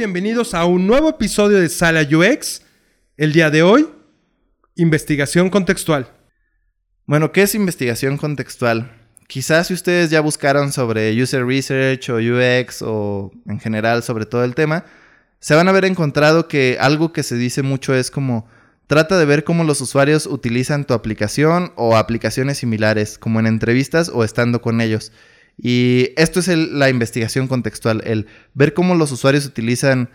Bienvenidos a un nuevo episodio de Sala UX. El día de hoy, investigación contextual. Bueno, ¿qué es investigación contextual? Quizás si ustedes ya buscaron sobre user research o UX o en general sobre todo el tema, se van a haber encontrado que algo que se dice mucho es como trata de ver cómo los usuarios utilizan tu aplicación o aplicaciones similares, como en entrevistas o estando con ellos. Y esto es la investigación contextual, el ver cómo los usuarios utilizan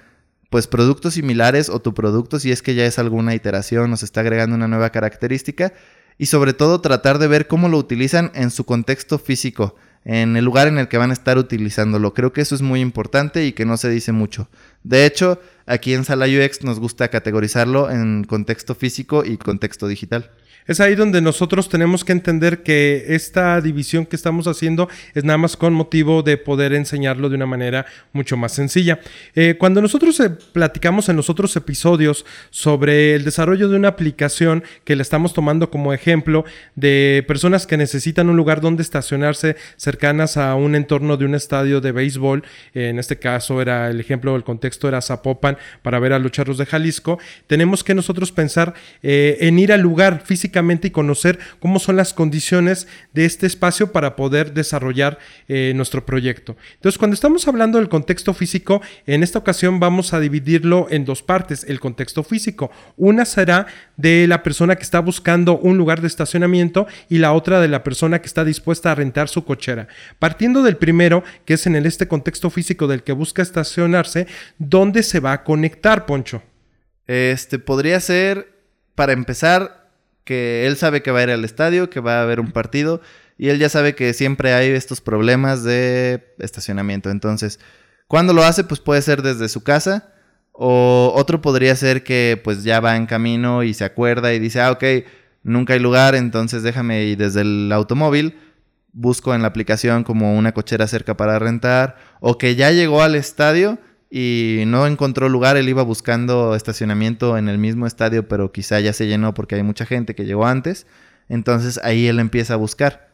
pues productos similares o tu producto si es que ya es alguna iteración o se está agregando una nueva característica y sobre todo tratar de ver cómo lo utilizan en su contexto físico, en el lugar en el que van a estar utilizándolo. Creo que eso es muy importante y que no se dice mucho. De hecho, aquí en Sala UX nos gusta categorizarlo en contexto físico y contexto digital. Es ahí donde nosotros tenemos que entender que esta división que estamos haciendo es nada más con motivo de poder enseñarlo de una manera mucho más sencilla. Eh, cuando nosotros eh, platicamos en los otros episodios sobre el desarrollo de una aplicación que le estamos tomando como ejemplo de personas que necesitan un lugar donde estacionarse cercanas a un entorno de un estadio de béisbol, en este caso era el ejemplo, el contexto era Zapopan para ver a los charros de Jalisco, tenemos que nosotros pensar eh, en ir al lugar físicamente y conocer cómo son las condiciones de este espacio para poder desarrollar eh, nuestro proyecto. Entonces, cuando estamos hablando del contexto físico, en esta ocasión vamos a dividirlo en dos partes, el contexto físico. Una será de la persona que está buscando un lugar de estacionamiento y la otra de la persona que está dispuesta a rentar su cochera. Partiendo del primero, que es en este contexto físico del que busca estacionarse, ¿dónde se va a conectar, Poncho? Este podría ser, para empezar, que él sabe que va a ir al estadio, que va a haber un partido y él ya sabe que siempre hay estos problemas de estacionamiento. Entonces, cuando lo hace, pues puede ser desde su casa o otro podría ser que pues ya va en camino y se acuerda y dice, ah, ok, nunca hay lugar, entonces déjame ir desde el automóvil. Busco en la aplicación como una cochera cerca para rentar o que ya llegó al estadio y no encontró lugar, él iba buscando estacionamiento en el mismo estadio, pero quizá ya se llenó porque hay mucha gente que llegó antes, entonces ahí él empieza a buscar.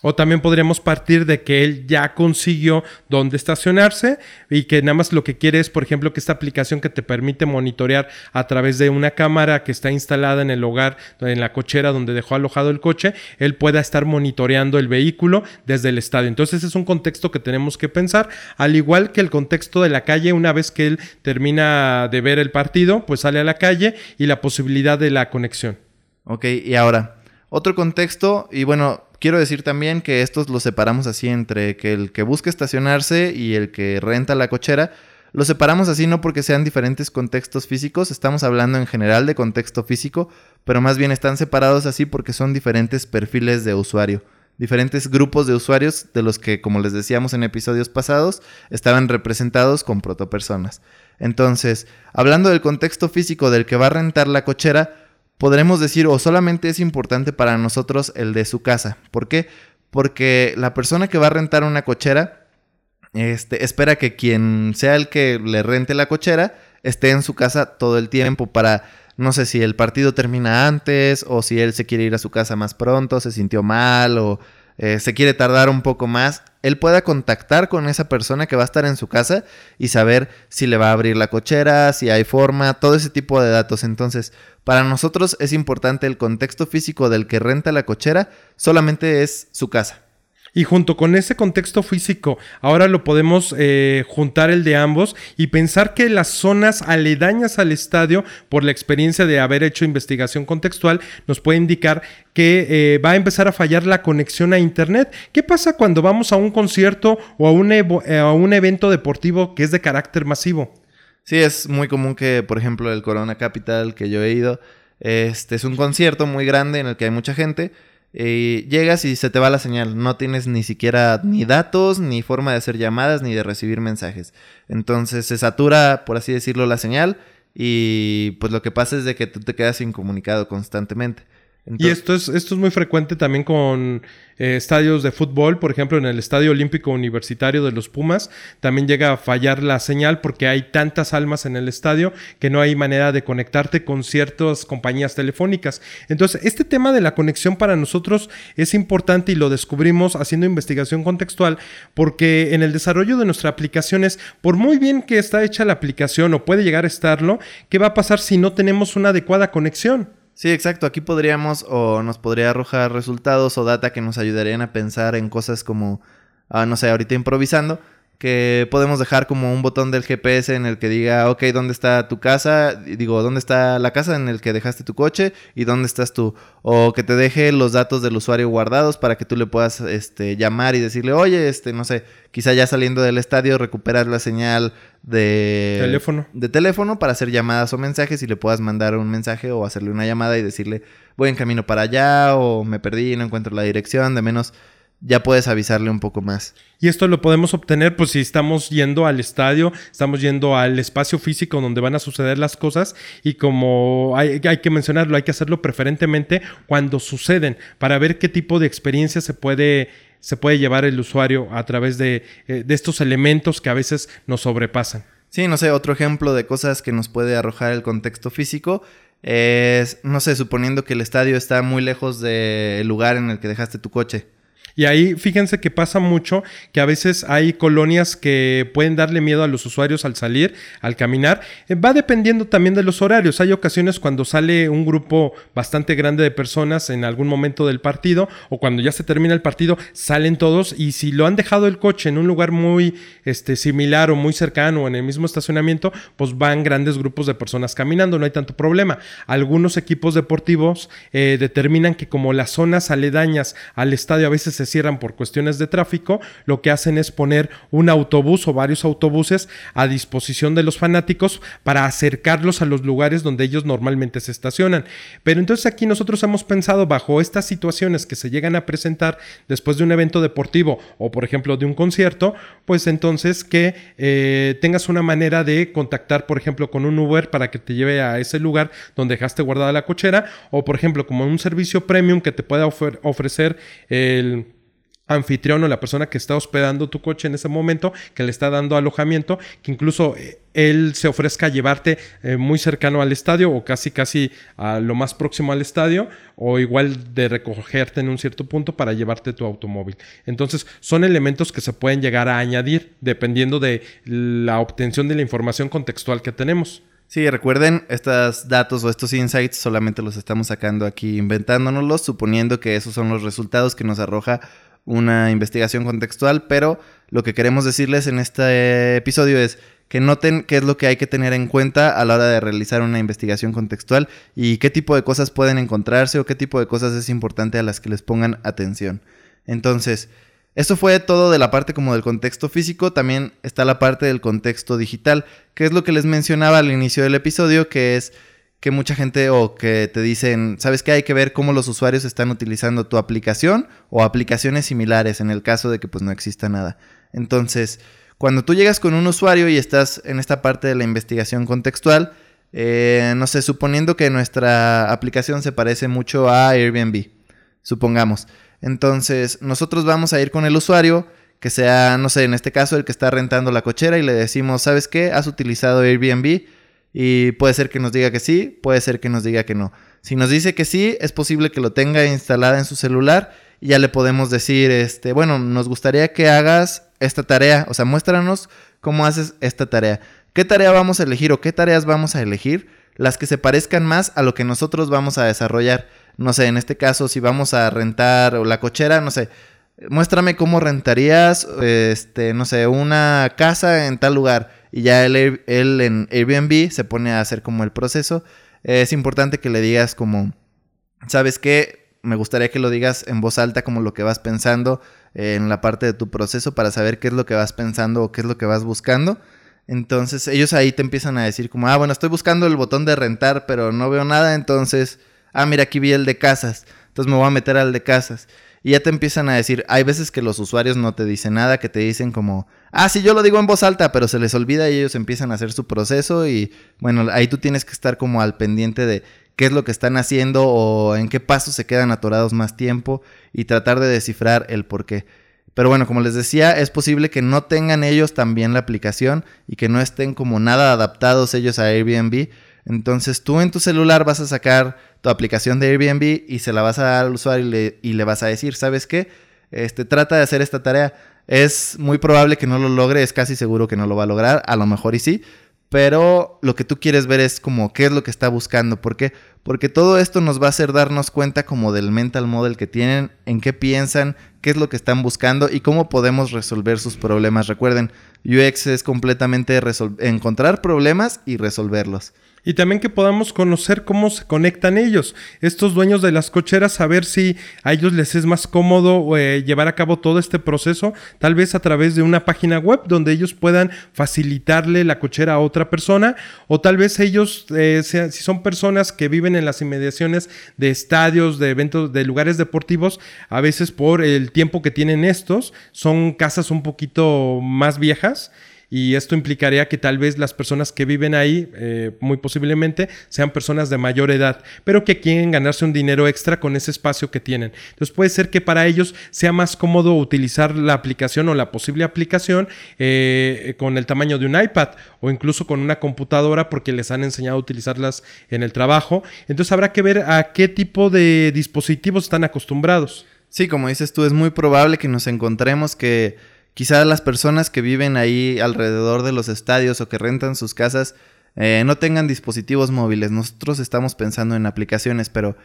O también podríamos partir de que él ya consiguió dónde estacionarse y que nada más lo que quiere es, por ejemplo, que esta aplicación que te permite monitorear a través de una cámara que está instalada en el hogar, en la cochera donde dejó alojado el coche, él pueda estar monitoreando el vehículo desde el estadio. Entonces es un contexto que tenemos que pensar, al igual que el contexto de la calle, una vez que él termina de ver el partido, pues sale a la calle y la posibilidad de la conexión. Ok, y ahora, otro contexto, y bueno, quiero decir también que estos los separamos así entre que el que busca estacionarse y el que renta la cochera. Los separamos así no porque sean diferentes contextos físicos, estamos hablando en general de contexto físico, pero más bien están separados así porque son diferentes perfiles de usuario, diferentes grupos de usuarios de los que, como les decíamos en episodios pasados, estaban representados con protopersonas. Entonces, hablando del contexto físico del que va a rentar la cochera, podremos decir o solamente es importante para nosotros el de su casa. ¿Por qué? Porque la persona que va a rentar una cochera este, espera que quien sea el que le rente la cochera esté en su casa todo el tiempo para, no sé si el partido termina antes o si él se quiere ir a su casa más pronto, se sintió mal o eh, se quiere tardar un poco más, él pueda contactar con esa persona que va a estar en su casa y saber si le va a abrir la cochera, si hay forma, todo ese tipo de datos. Entonces, para nosotros es importante el contexto físico del que renta la cochera, solamente es su casa. Y junto con ese contexto físico, ahora lo podemos eh, juntar el de ambos y pensar que las zonas aledañas al estadio, por la experiencia de haber hecho investigación contextual, nos puede indicar que eh, va a empezar a fallar la conexión a Internet. ¿Qué pasa cuando vamos a un concierto o a un, eh, a un evento deportivo que es de carácter masivo? Sí, es muy común que, por ejemplo, el Corona Capital que yo he ido, este es un concierto muy grande en el que hay mucha gente y llegas y se te va la señal. No tienes ni siquiera ni datos, ni forma de hacer llamadas, ni de recibir mensajes. Entonces se satura, por así decirlo, la señal y pues lo que pasa es de que tú te quedas incomunicado constantemente. Y esto es, esto es muy frecuente también con eh, estadios de fútbol, por ejemplo, en el Estadio Olímpico Universitario de los Pumas, también llega a fallar la señal porque hay tantas almas en el estadio que no hay manera de conectarte con ciertas compañías telefónicas. Entonces, este tema de la conexión para nosotros es importante y lo descubrimos haciendo investigación contextual porque en el desarrollo de nuestra aplicación es, por muy bien que está hecha la aplicación o puede llegar a estarlo, ¿qué va a pasar si no tenemos una adecuada conexión? Sí, exacto. Aquí podríamos o nos podría arrojar resultados o data que nos ayudarían a pensar en cosas como, ah, no sé, ahorita improvisando, que podemos dejar como un botón del GPS en el que diga, ok, ¿dónde está tu casa? Digo, ¿dónde está la casa en el que dejaste tu coche? ¿Y dónde estás tú? O que te deje los datos del usuario guardados para que tú le puedas este, llamar y decirle, oye, este, no sé, quizá ya saliendo del estadio recuperar la señal de teléfono. de teléfono para hacer llamadas o mensajes y le puedas mandar un mensaje o hacerle una llamada y decirle, voy en camino para allá o me perdí, no encuentro la dirección, de menos ya puedes avisarle un poco más. Y esto lo podemos obtener pues si estamos yendo al estadio, estamos yendo al espacio físico donde van a suceder las cosas y como hay, que mencionarlo, hay que hacerlo preferentemente cuando suceden para ver qué tipo de experiencia se puede, se puede llevar el usuario a través de, eh, de estos elementos que a veces nos sobrepasan. Sí, no sé, otro ejemplo de cosas que nos puede arrojar el contexto físico es, no sé, suponiendo que el estadio está muy lejos del lugar en el que dejaste tu coche y ahí fíjense que pasa mucho que a veces hay colonias que pueden darle miedo a los usuarios al salir, al caminar. Eh, va dependiendo también de los horarios. Hay ocasiones cuando sale un grupo bastante grande de personas en algún momento del partido o cuando ya se termina el partido, salen todos y si lo han dejado el coche en un lugar muy este, similar o muy cercano o en el mismo estacionamiento, pues van grandes grupos de personas caminando, no hay tanto problema. Algunos equipos deportivos eh, determinan que como las zonas aledañas al estadio a veces se cierran por cuestiones de tráfico, lo que hacen es poner un autobús o varios autobuses a disposición de los fanáticos para acercarlos a los lugares donde ellos normalmente se estacionan. Pero entonces aquí nosotros hemos pensado bajo estas situaciones que se llegan a presentar después de un evento deportivo o por ejemplo de un concierto, pues entonces que eh, tengas una manera de contactar por ejemplo con un Uber para que te lleve a ese lugar donde dejaste guardada la cochera o por ejemplo como un servicio premium que te pueda ofrecer el anfitrión o la persona que está hospedando tu coche en ese momento, que le está dando alojamiento, que incluso eh, él se ofrezca a llevarte eh, muy cercano al estadio o casi casi a lo más próximo al estadio o igual de recogerte en un cierto punto para llevarte tu automóvil. Entonces son elementos que se pueden llegar a añadir dependiendo de la obtención de la información contextual que tenemos. Sí, recuerden, estos datos o estos insights solamente los estamos sacando aquí inventándonoslos, suponiendo que esos son los resultados que nos arroja una investigación contextual, pero lo que queremos decirles en este episodio es que noten qué es lo que hay que tener en cuenta a la hora de realizar una investigación contextual y qué tipo de cosas pueden encontrarse o qué tipo de cosas es importante a las que les pongan atención. Entonces, esto fue todo de la parte como del contexto físico, también está la parte del contexto digital, que es lo que les mencionaba al inicio del episodio, que es que mucha gente o que te dicen, ¿sabes qué? Hay que ver cómo los usuarios están utilizando tu aplicación o aplicaciones similares en el caso de que pues no exista nada. Entonces, cuando tú llegas con un usuario y estás en esta parte de la investigación contextual, eh, no sé, suponiendo que nuestra aplicación se parece mucho a Airbnb, supongamos. Entonces, nosotros vamos a ir con el usuario, que sea, no sé, en este caso el que está rentando la cochera y le decimos, ¿sabes qué? ¿Has utilizado Airbnb? Y puede ser que nos diga que sí, puede ser que nos diga que no. Si nos dice que sí, es posible que lo tenga instalada en su celular y ya le podemos decir, este, bueno, nos gustaría que hagas esta tarea, o sea, muéstranos cómo haces esta tarea. ¿Qué tarea vamos a elegir o qué tareas vamos a elegir? Las que se parezcan más a lo que nosotros vamos a desarrollar. No sé, en este caso, si vamos a rentar la cochera, no sé, muéstrame cómo rentarías, este, no sé, una casa en tal lugar y ya él, él en Airbnb se pone a hacer como el proceso. Es importante que le digas como, ¿sabes qué? Me gustaría que lo digas en voz alta como lo que vas pensando en la parte de tu proceso para saber qué es lo que vas pensando o qué es lo que vas buscando. Entonces ellos ahí te empiezan a decir como, ah, bueno, estoy buscando el botón de rentar, pero no veo nada, entonces, ah, mira, aquí vi el de casas, entonces me voy a meter al de casas. Y ya te empiezan a decir, hay veces que los usuarios no te dicen nada, que te dicen como, ah, sí, yo lo digo en voz alta, pero se les olvida y ellos empiezan a hacer su proceso y bueno, ahí tú tienes que estar como al pendiente de qué es lo que están haciendo o en qué pasos se quedan atorados más tiempo y tratar de descifrar el por qué. Pero bueno, como les decía, es posible que no tengan ellos también la aplicación y que no estén como nada adaptados ellos a Airbnb. Entonces tú en tu celular vas a sacar tu aplicación de Airbnb y se la vas a dar al usuario y le, vas a decir, ¿sabes qué? Este, trata de hacer esta tarea. Es muy probable que no lo logre, es casi seguro que no lo va a lograr, a lo mejor y sí, pero lo que tú quieres ver es como qué es lo que está buscando. ¿Por qué? Porque todo esto nos va a hacer darnos cuenta como del mental model que tienen, en qué piensan, qué es lo que están buscando y cómo podemos resolver sus problemas. Recuerden, UX es completamente encontrar problemas y resolverlos. Y también que podamos conocer cómo se conectan ellos, estos dueños de las cocheras, saber si a ellos les es más cómodo eh, llevar a cabo todo este proceso, tal vez a través de una página web donde ellos puedan facilitarle la cochera a otra persona, o tal vez ellos, eh, si son personas que viven en las inmediaciones de estadios, de eventos, de lugares deportivos, a veces por el tiempo que tienen estos, son casas un poquito más viejas y esto implicaría que tal vez las personas que viven ahí, eh, muy posiblemente, sean personas de mayor edad, pero que quieren ganarse un dinero extra con ese espacio que tienen. Entonces puede ser que para ellos sea más cómodo utilizar la aplicación o la posible aplicación eh, con el tamaño de un iPad o incluso con una computadora porque les han enseñado a utilizarlas en el trabajo. Entonces habrá que ver a qué tipo de dispositivos están acostumbrados. Sí, como dices tú, es muy probable que nos encontremos que Quizás las personas que viven ahí alrededor de los estadios o que rentan sus casas eh, no tengan dispositivos móviles. Nosotros estamos pensando en aplicaciones, pero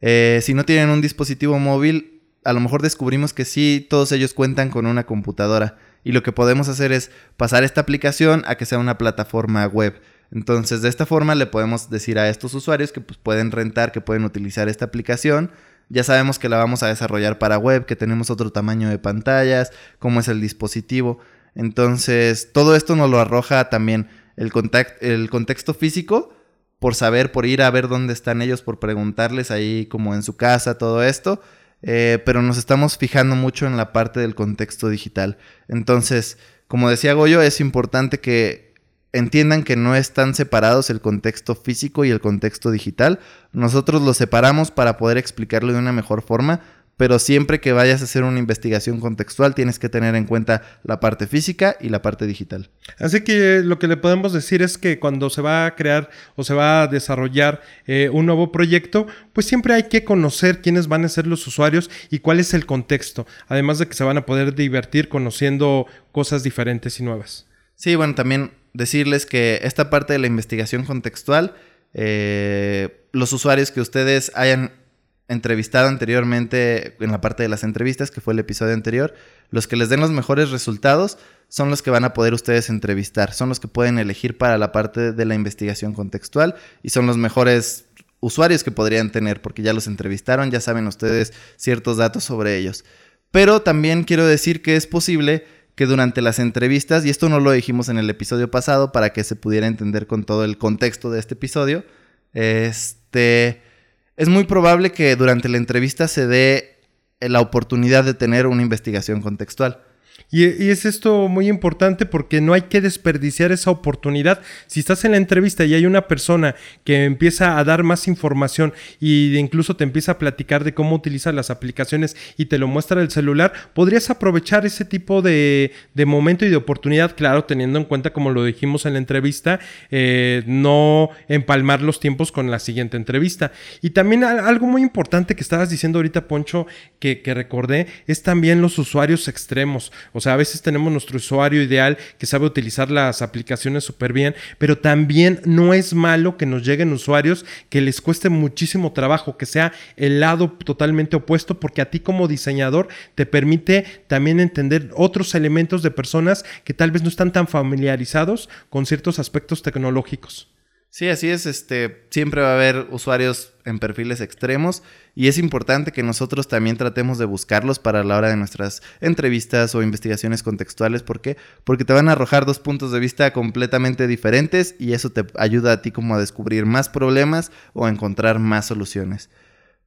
eh, si no tienen un dispositivo móvil, a lo mejor descubrimos que sí, todos ellos cuentan con una computadora. Y lo que podemos hacer es pasar esta aplicación a que sea una plataforma web. Entonces, de esta forma le podemos decir a estos usuarios que pues, pueden rentar, que pueden utilizar esta aplicación ya sabemos que la vamos a desarrollar para web, que tenemos otro tamaño de pantallas, cómo es el dispositivo. Entonces, todo esto nos lo arroja también el, contexto físico, por saber, por ir a ver dónde están ellos, por preguntarles ahí como en su casa, todo esto. Eh, pero nos estamos fijando mucho en la parte del contexto digital. Entonces, como decía Goyo, es importante que entiendan que no están separados el contexto físico y el contexto digital. Nosotros los separamos para poder explicarlo de una mejor forma, pero siempre que vayas a hacer una investigación contextual tienes que tener en cuenta la parte física y la parte digital. Así que lo que le podemos decir es que cuando se va a crear o se va a desarrollar eh, un nuevo proyecto, pues siempre hay que conocer quiénes van a ser los usuarios y cuál es el contexto, además de que se van a poder divertir conociendo cosas diferentes y nuevas. Sí, bueno, también decirles que esta parte de la investigación contextual, eh, los usuarios que ustedes hayan entrevistado anteriormente en la parte de las entrevistas, que fue el episodio anterior, los que les den los mejores resultados son los que van a poder ustedes entrevistar, son los que pueden elegir para la parte de la investigación contextual y son los mejores usuarios que podrían tener porque ya los entrevistaron, ya saben ustedes ciertos datos sobre ellos. Pero también quiero decir que es posible que durante las entrevistas, y esto no lo dijimos en el episodio pasado para que se pudiera entender con todo el contexto de este episodio, este, es muy probable que durante la entrevista se dé la oportunidad de tener una investigación contextual. Y, es esto muy importante porque no hay que desperdiciar esa oportunidad. Si estás en la entrevista y hay una persona que empieza a dar más información y incluso te empieza a platicar de cómo utilizar las aplicaciones y te lo muestra el celular, podrías aprovechar ese tipo de, momento y de oportunidad, claro, teniendo en cuenta, como lo dijimos en la entrevista, eh, no empalmar los tiempos con la siguiente entrevista. Y también algo muy importante que estabas diciendo ahorita, Poncho, que, que recordé, es también los usuarios extremos. O sea, a veces tenemos nuestro usuario ideal que sabe utilizar las aplicaciones súper bien, pero también no es malo que nos lleguen usuarios que les cueste muchísimo trabajo, que sea el lado totalmente opuesto, porque a ti como diseñador te permite también entender otros elementos de personas que tal vez no están tan familiarizados con ciertos aspectos tecnológicos. Sí, así es. Este, siempre va a haber usuarios en perfiles extremos y es importante que nosotros también tratemos de buscarlos para la hora de nuestras entrevistas o investigaciones contextuales. ¿Por qué? Porque te van a arrojar dos puntos de vista completamente diferentes y eso te ayuda a ti como a descubrir más problemas o a encontrar más soluciones.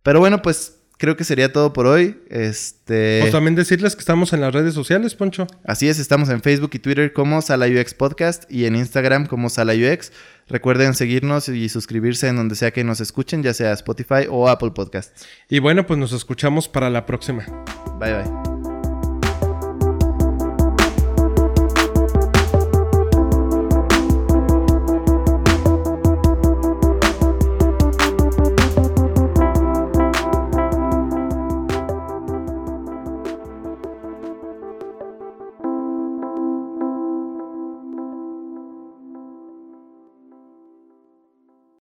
Pero bueno, pues creo que sería todo por hoy. Este. Pues también decirles que estamos en las redes sociales, Poncho. Así es, estamos en Facebook y Twitter como Sala UX Podcast y en Instagram como Sala UX. Recuerden seguirnos y suscribirse en donde sea que nos escuchen, ya sea Spotify o Apple Podcasts. Y bueno, pues nos escuchamos para la próxima. Bye bye.